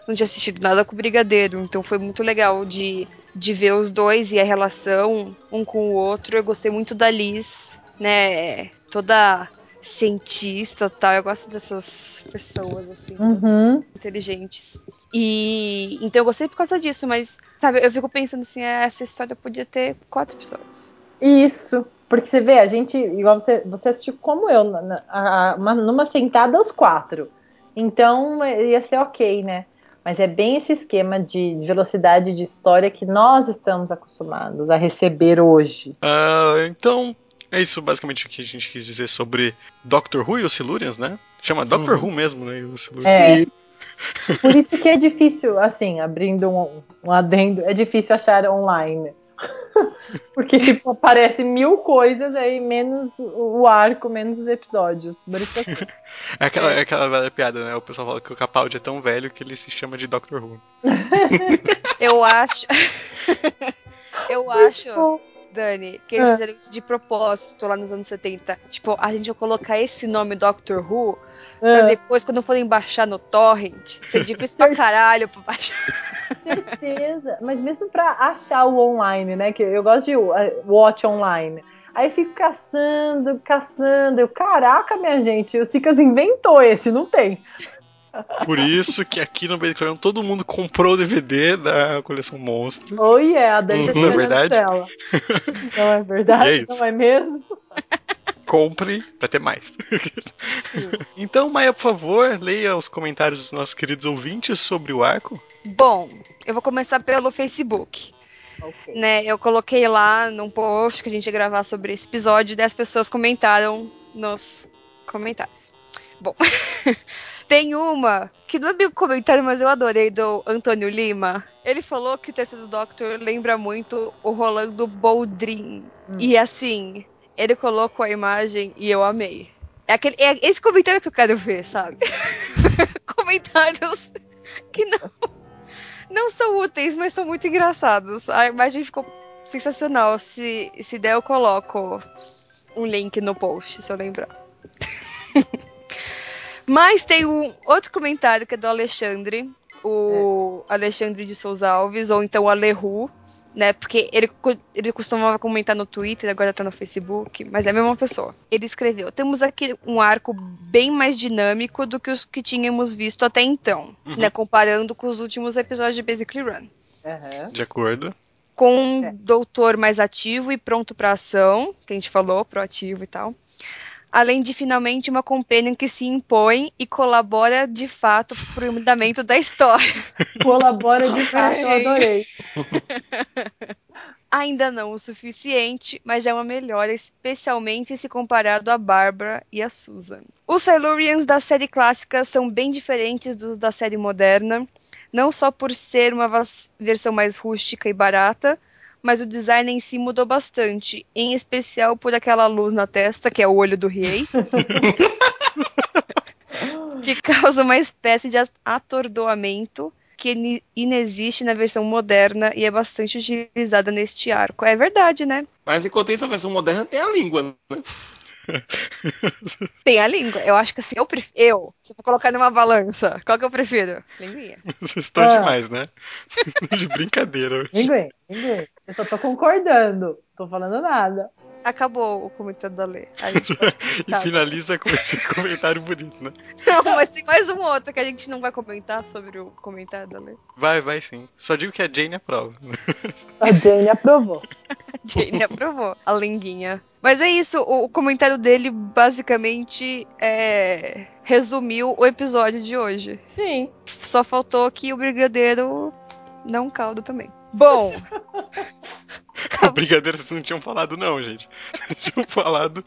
Não tinha assistido nada com o Brigadeiro, então foi muito legal de, de ver os dois e a relação um com o outro. Eu gostei muito da Liz, né? Toda cientista e tal. Eu gosto dessas pessoas, assim Uhum. inteligentes. E então eu gostei por causa disso, mas sabe, eu fico pensando assim, ah, essa história podia ter quatro episódios. Isso. Porque você vê, a gente, igual você, você assistiu como eu, na- na- a- uma- numa sentada aos quatro. Então é, ia ser ok, né? Mas é bem esse esquema de, de velocidade de história que nós estamos acostumados a receber hoje. Ah, então, é isso basicamente o que a gente quis dizer sobre Doctor Who e os Silurians, né? Chama Doctor Who mesmo, né? e os. É. Por isso que é difícil, assim, abrindo um, um adendo, é difícil achar online. (laughs) Porque, tipo, aparece mil coisas aí, menos o arco, menos os episódios. Por isso que assim, (laughs) É aquela, é aquela velha piada, né? O pessoal fala que o Capaldi é tão velho que ele se chama de Doctor Who. Eu acho. (laughs) eu acho, Dani, que eles Ah. fizeram isso de propósito lá nos anos 70. Tipo, a gente vai colocar esse nome Doctor Who pra ah, depois, quando forem baixar no Torrent, ser (laughs) difícil pra caralho pra baixar. certeza. Mas mesmo pra achar o online, né? Que eu gosto de uh, watch online. Aí eu fico caçando, caçando. Eu, caraca, minha gente, o Cicas inventou esse, não tem. Por isso que aqui no Learn todo mundo comprou o DVD da coleção Monstro. Oh yeah, a Dani tá (laughs) Não é verdade? dela. Não é verdade? É isso. não é mesmo? Compre pra ter mais. então, Maia, por favor, leia os comentários dos nossos queridos ouvintes sobre o arco. Bom, eu vou começar pelo Facebook. Ok. né, eu coloquei lá num post que a gente ia gravar sobre esse episódio, e 10 pessoas comentaram nos comentários. Bom, (laughs) tem uma que não é bem um comentário, mas eu adorei, do Antônio Lima. Ele falou que o terceiro Doctor lembra muito o Rolando Boldrin. Hum. E assim, ele colocou a imagem e eu amei. É, aquele, é esse comentário que eu quero ver, sabe? (laughs) Comentários que não não são úteis, mas são muito engraçados. A imagem ficou sensacional. Se, se der, eu coloco um link no post, se eu lembrar. (laughs) mas tem um outro comentário que é do Alexandre, o Alexandre de Souza Alves, ou então o Aleru, né? Porque ele, ele costumava comentar no Twitter, agora tá no Facebook, mas é a mesma pessoa. Ele escreveu: temos aqui um arco bem mais dinâmico do que os que tínhamos visto até então, Uhum. né? Comparando com os últimos episódios de Basically Run. Aham. De acordo. Com um É. doutor mais ativo e pronto pra ação, que a gente falou, proativo e tal. Além de finalmente uma companion que se impõe e colabora de fato pro andamento da história. (laughs) Colabora de fato, eu adorei. (laughs) Ainda não o suficiente, mas já é uma melhora, especialmente se comparado a Barbara e a Susan. Os Silurians da série clássica são bem diferentes dos da série moderna, não só por ser uma versão mais rústica e barata, mas o design em si mudou bastante, em especial por aquela luz na testa, que é o olho do Riei. (laughs) que causa uma espécie de atordoamento que inexiste na versão moderna e é bastante utilizada neste arco. É verdade, né? Mas enquanto isso, a versão moderna tem a língua, né? (laughs) Tem a língua. Eu acho que assim, eu prefiro. Eu, se eu for colocar numa balança, qual que eu prefiro? Linguinha. (laughs) Vocês estão Ah. demais, né? (laughs) De brincadeira. Ninguém, ninguém. Eu só tô concordando. Tô falando nada. Acabou o comentário da Lê. A gente E finaliza com esse comentário bonito, né? Não, mas tem mais um outro que a gente não vai comentar sobre o comentário da Lê. Vai, vai sim. Só digo que a Jane aprova. A Jane aprovou. A Jane aprovou a linguinha. Mas é isso, o, o comentário dele basicamente é, resumiu o episódio de hoje. Sim. Só faltou que o brigadeiro não caldo também. Bom, (laughs) O brigadeiro vocês não tinham falado, não, gente. (laughs) tinham falado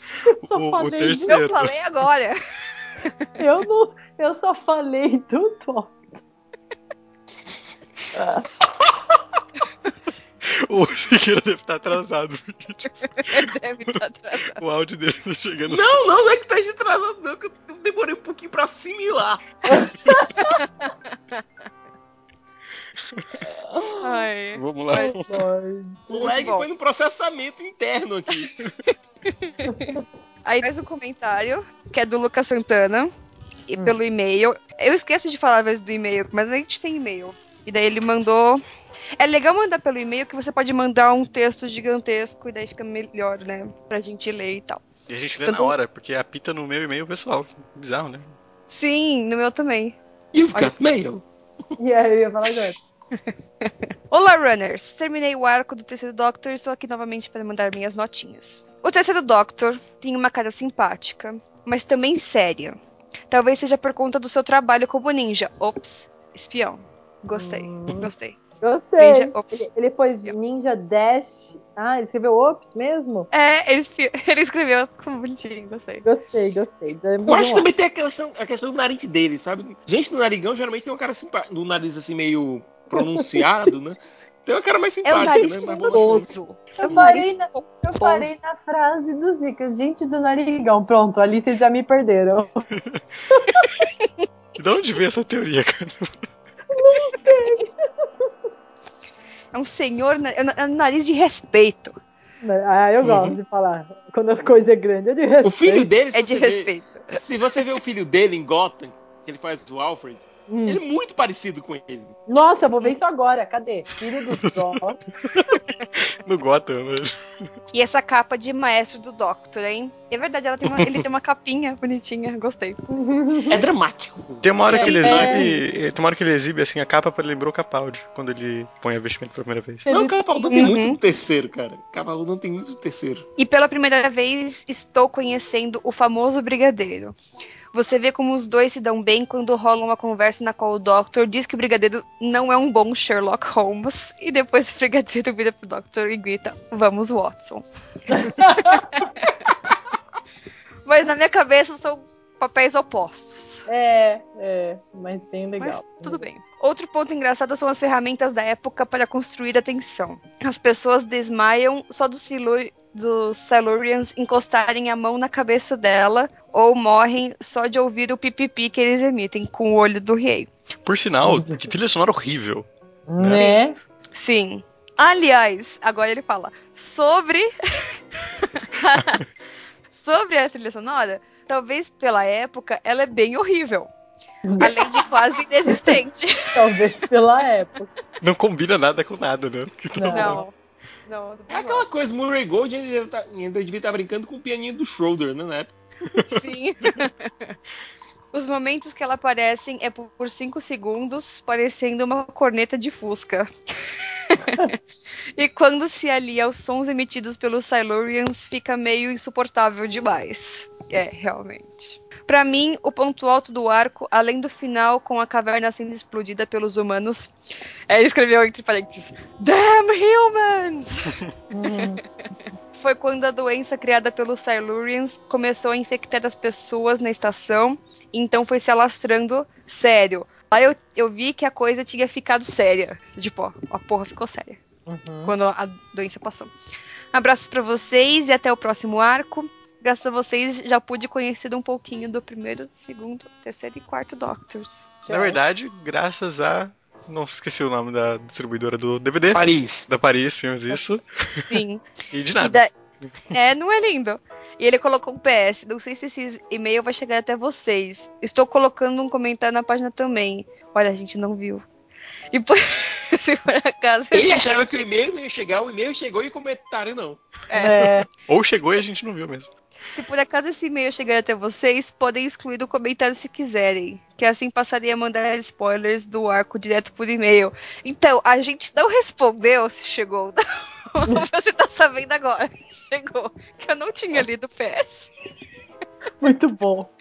Só o, o falei eu terceiro. falei agora. (laughs) Eu não. Eu só falei do Tom. O Siqueira deve estar atrasado, porque tipo, (laughs) Deve estar atrasado. o áudio dele tá chegando. Não, não, não é que tá atrasado, não, que eu demorei um pouquinho pra assimilar. (laughs) Ai. Vamos lá. Mas- O lag foi no processamento interno aqui. (laughs) Aí mais um comentário, que é do Lucas Santana, e Hum. pelo e-mail. Eu esqueço de falar às vezes do e-mail, mas a gente tem e-mail. E daí ele mandou. É legal mandar pelo e-mail que você pode mandar um texto gigantesco e daí fica melhor, né? Pra gente ler e tal. E a gente lê Tanto- na hora, porque apita no meu e-mail pessoal. Bizarro, né? Sim, no meu também. You've got mail. E aí eu ia falar agora. (laughs) Olá, runners! Terminei o arco do terceiro Doctor e estou aqui novamente para mandar minhas notinhas. O terceiro Doctor tem uma cara simpática, mas também séria. Talvez seja por conta do seu trabalho como ninja. Ops, espião. Gostei, Hum. gostei. Gostei. Ninja, ops. Ele, ele pôs Ninja Dash. Ah, ele escreveu Ops mesmo? É, ele, (laughs) ele escreveu como bonitinho, gostei. Gostei, gostei. Eu acho que um também tem a questão, a questão do nariz dele, sabe? Gente do narigão geralmente tem um cara simpático, do nariz assim meio (laughs) pronunciado, né? Tem uma cara mais É simpática, o nariz né? Mais pomposo. É Eu parei na- Eu parei na frase do Zika. Gente do narigão. Pronto, ali vocês já me perderam. (laughs) De onde veio essa teoria, cara? (laughs) É um senhor, é um- nariz de respeito. Ah, eu gosto Uhum. de falar. Quando a coisa é grande, é de respeito. O filho dele, se É de você vê- respeito. se você vê o filho dele em Gotham, que ele faz o Alfred, Hum. ele é muito parecido com ele. Nossa, eu vou ver isso agora. Cadê? Filho do Dó. (laughs) No Gotham, né? E essa capa de maestro do Doctor, hein? É verdade, ela tem uma- ele tem uma capinha bonitinha, gostei. É dramático. Tem uma hora que ele É. exibe. Tem uma hora que ele exibe assim a capa pra lembrar o Capaldi, quando ele põe a vestimenta pela primeira vez. Não, o Capaldi tem Uhum. muito do terceiro, cara. O Capaldi não tem muito do terceiro. E pela primeira vez estou conhecendo o famoso Brigadeiro. Você vê como os dois se dão bem quando rola uma conversa na qual o Doctor diz que o Brigadeiro não é um bom Sherlock Holmes. E depois (laughs) o Brigadeiro vira pro Doctor e grita: Vamos, Watson. (laughs) Mas na minha cabeça são papéis opostos. É, é, mas bem legal. Mas tudo bem. Outro ponto engraçado são as ferramentas da época para construir a tensão. As pessoas desmaiam só dos, Silu- dos Silurians encostarem a mão na cabeça dela ou morrem só de ouvir o pipipi que eles emitem com o olho do rei. Por sinal, que trilha sonora horrível. Né? Sim. Aliás, agora ele fala sobre. (laughs) sobre a trilha sonora, talvez pela época ela é bem horrível. Além de quase inexistente. (laughs) Talvez pela época. Não combina nada com nada, né? Não. Não. Não, É aquela coisa, Murray Gold ainda, tá- ainda devia estar brincando com o pianinho do Schroeder, né? Na época. Sim. (laughs) Os momentos que ela aparecem é por 5 segundos, parecendo uma corneta de fusca. (laughs) e quando se alia aos sons emitidos pelos Silurians, fica meio insuportável demais. É, realmente. Pra mim, o ponto alto do arco, além do final com a caverna sendo explodida pelos humanos, é, ele escreveu entre parênteses: Damn humans! Hum, (laughs) foi quando a doença criada pelos Silurians começou a infectar as pessoas na estação, então foi se alastrando sério. Aí eu, eu vi que a coisa tinha ficado séria. Tipo, ó, a porra ficou séria. uhum. Quando a doença passou. Abraços pra vocês e até o próximo arco. Graças a vocês, já pude conhecer um pouquinho do primeiro, segundo, terceiro e quarto Doctors. Na verdade, graças a. Não esqueci o nome da distribuidora do DVD. Paris. Da Paris Filmes, isso. (laughs) Sim. E de E nada. da- É, não é lindo? E ele colocou um PS. Não sei se esse e-mail vai chegar até vocês. Estou colocando um comentário na página também. Olha, a gente não viu. E por... (laughs) se por acaso. Ele achava que o e-mail não ia chegar, o e-mail chegou e o comentário não. É, Ou chegou e a gente não viu mesmo. Se por acaso esse e-mail chegar até vocês, podem excluir o comentário se quiserem. Que assim passaria a mandar spoilers do arco direto por e-mail. Então, a gente não respondeu se chegou. (laughs) Você tá sabendo agora. Chegou. Que eu não tinha lido o PS. muito bom.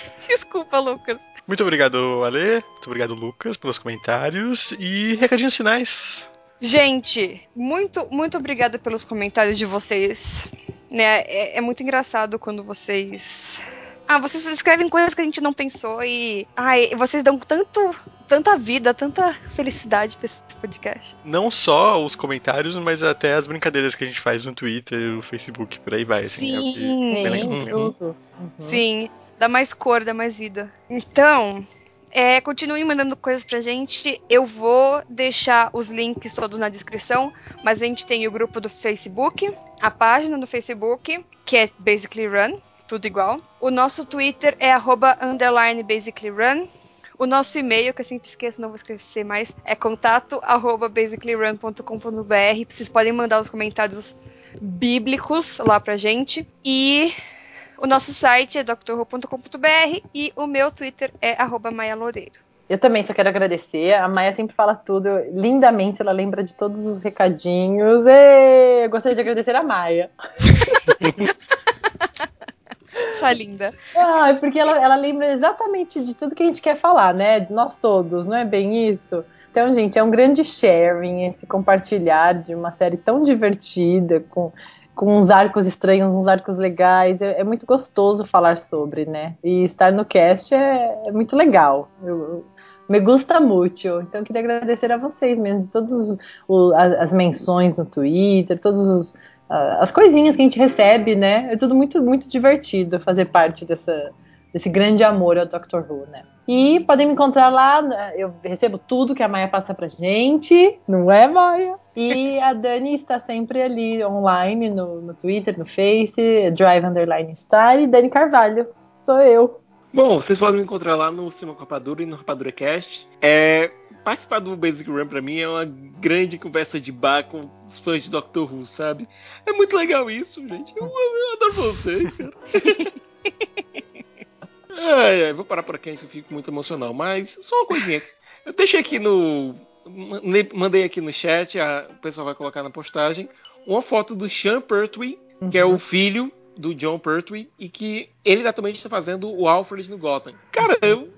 (laughs) Desculpa, Lucas. Muito obrigado, Ale. Muito obrigado, Lucas, pelos comentários. E recadinhos finais. Gente, muito, muito obrigada pelos comentários de vocês. Né, é, é muito engraçado quando vocês. Ah, vocês escrevem coisas que a gente não pensou e. Ai, vocês dão tanto, tanta vida, tanta felicidade pra esse podcast. Não só os comentários, mas até as brincadeiras que a gente faz no Twitter, no Facebook, por aí vai. Assim, é que- Sim, legal. Sim, tudo. Uhum. sim. Dá mais cor, dá mais vida. Então. É, continuem mandando coisas pra gente. Eu vou deixar os links todos na descrição, mas a gente tem o grupo do Facebook, a página no Facebook, que é Basically Run, tudo igual. O nosso Twitter é arroba underline Basically Run. O nosso e-mail, que eu sempre esqueço, não vou esquecer mais, é contato arroba basicallyrun.com.br. Vocês podem mandar os comentários bíblicos lá pra gente. E o nosso site é drwho.com.br e o meu Twitter é arroba Maia Loureiro. Eu também só quero agradecer. A Maia sempre fala tudo lindamente, ela lembra de todos os recadinhos. Ê, eu gostaria de agradecer a Maia. (laughs) Sua linda. Ah, é porque ela, ela lembra exatamente de tudo que a gente quer falar, né? Nós todos, não é bem isso? Então, gente, é um grande sharing esse compartilhar de uma série tão divertida, com, com uns arcos estranhos, uns arcos legais. É, é muito gostoso falar sobre, né? E estar no cast é, é muito legal. Eu, eu- me gusta muito. Então, queria agradecer a vocês mesmo, todas as menções no Twitter, todos os as coisinhas que a gente recebe, né? É tudo muito, muito divertido fazer parte dessa, desse grande amor ao Doctor Who, né? E podem me encontrar lá, né? eu recebo tudo que a Maia passa pra gente, não é, Maia? E a Dani está sempre ali online no, no Twitter, no Face, Drive Underline Star e Dani Carvalho, sou eu. Bom, vocês podem me encontrar lá no Cinema com Rapadura e no Rapadura Cast. É, participar do Basic Run pra mim é uma grande conversa de bar com os fãs de Doctor Who, sabe? É muito legal isso, gente. Eu, eu adoro vocês, cara. (laughs) Ai, ai, vou parar por aqui, antes eu fico muito emocional. Mas só uma coisinha. Eu deixei aqui no. Mandei aqui no chat, a, o pessoal vai colocar na postagem, uma foto do Sean Pertwee, que é o filho do John Pertwee, e que ele também está fazendo o Alfred no Gotham. Cara, eu.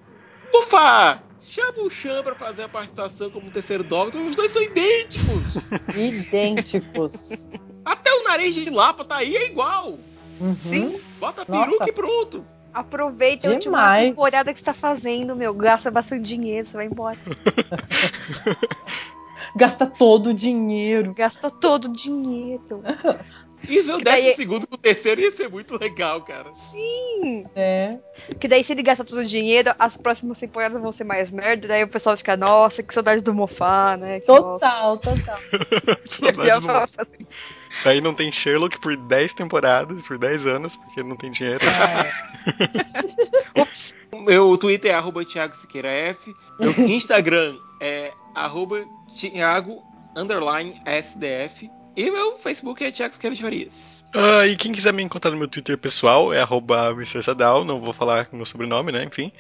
Ufa! Chama o Sean pra fazer a participação como terceiro Doctor, os dois são idênticos! (laughs) Idênticos. Até o nariz de Lapa tá aí, é igual! Uhum. Sim, Bota Nossa. peruca e pronto! aproveita a última Demais. temporada que você tá fazendo, meu. Gasta bastante dinheiro, você vai embora. (laughs) Gasta todo o dinheiro. Gastou todo o dinheiro. E ver o daí- décimo segundo com o terceiro ia ser muito legal, cara. Sim. É. Que daí, se ele gasta todo o dinheiro, as próximas temporadas vão ser mais merda. Daí o pessoal fica, nossa, que saudade do Mofá, né? Que Total, total. (laughs) Saudade do mundo. Aí não tem Sherlock por 10 temporadas, por 10 anos, porque não tem dinheiro. (laughs) Ups. Meu Twitter é arroba Thiago Siqueira F. Meu (laughs) Instagram é arroba Thiago underline SDF. E meu Facebook é Thiago Siqueira de Farias. Ah, e quem quiser me encontrar no meu Twitter pessoal é arroba Mr. Sadal, não vou falar o meu sobrenome, né? Enfim.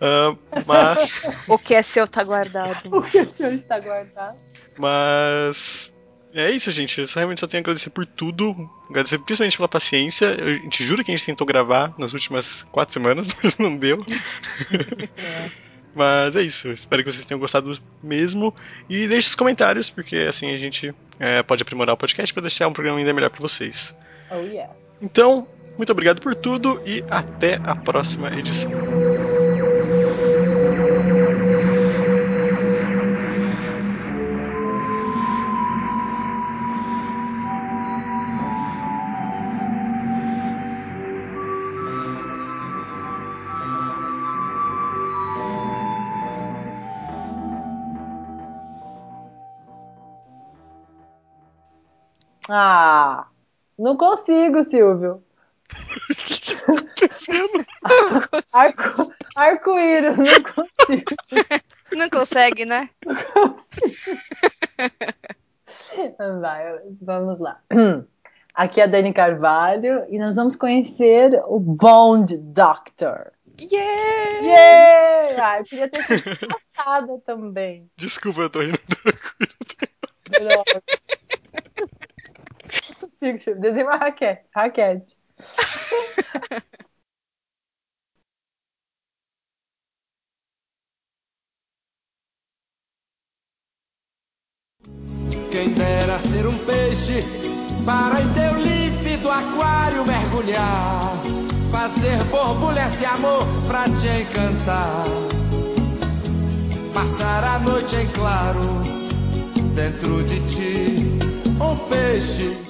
Ah, mas. (laughs) O que é seu tá guardado. O que o senhor está guardado? Mas. É isso, gente. Eu só realmente só tenho a agradecer por tudo. Agradecer principalmente pela paciência. Eu- A gente jura que a gente tentou gravar nas últimas quatro semanas, (laughs) mas não deu. Mas é isso. Espero que vocês tenham gostado mesmo. E deixe os comentários, porque assim a gente é, pode aprimorar o podcast para deixar um programa ainda melhor para vocês. Oh, yeah. Então, muito obrigado por tudo e até a próxima edição. Ah, não consigo, Silvio. (laughs) Arco- Arco-íris, não (laughs) consigo. Não consegue, né? Vai, vamos lá. Aqui é a Dani Carvalho e nós vamos conhecer o Bond Doctor. Yeah! Yeah! Ah, eu queria ter sido (laughs) passada também. Desculpa, eu tô rindo. Droga. Consigo, Silvio. Desenha uma raquete. Raquete. (laughs) Quem dera ser um peixe para em teu límpido aquário mergulhar, fazer borbulhas de amor pra te encantar, passar a noite em claro dentro de ti, um peixe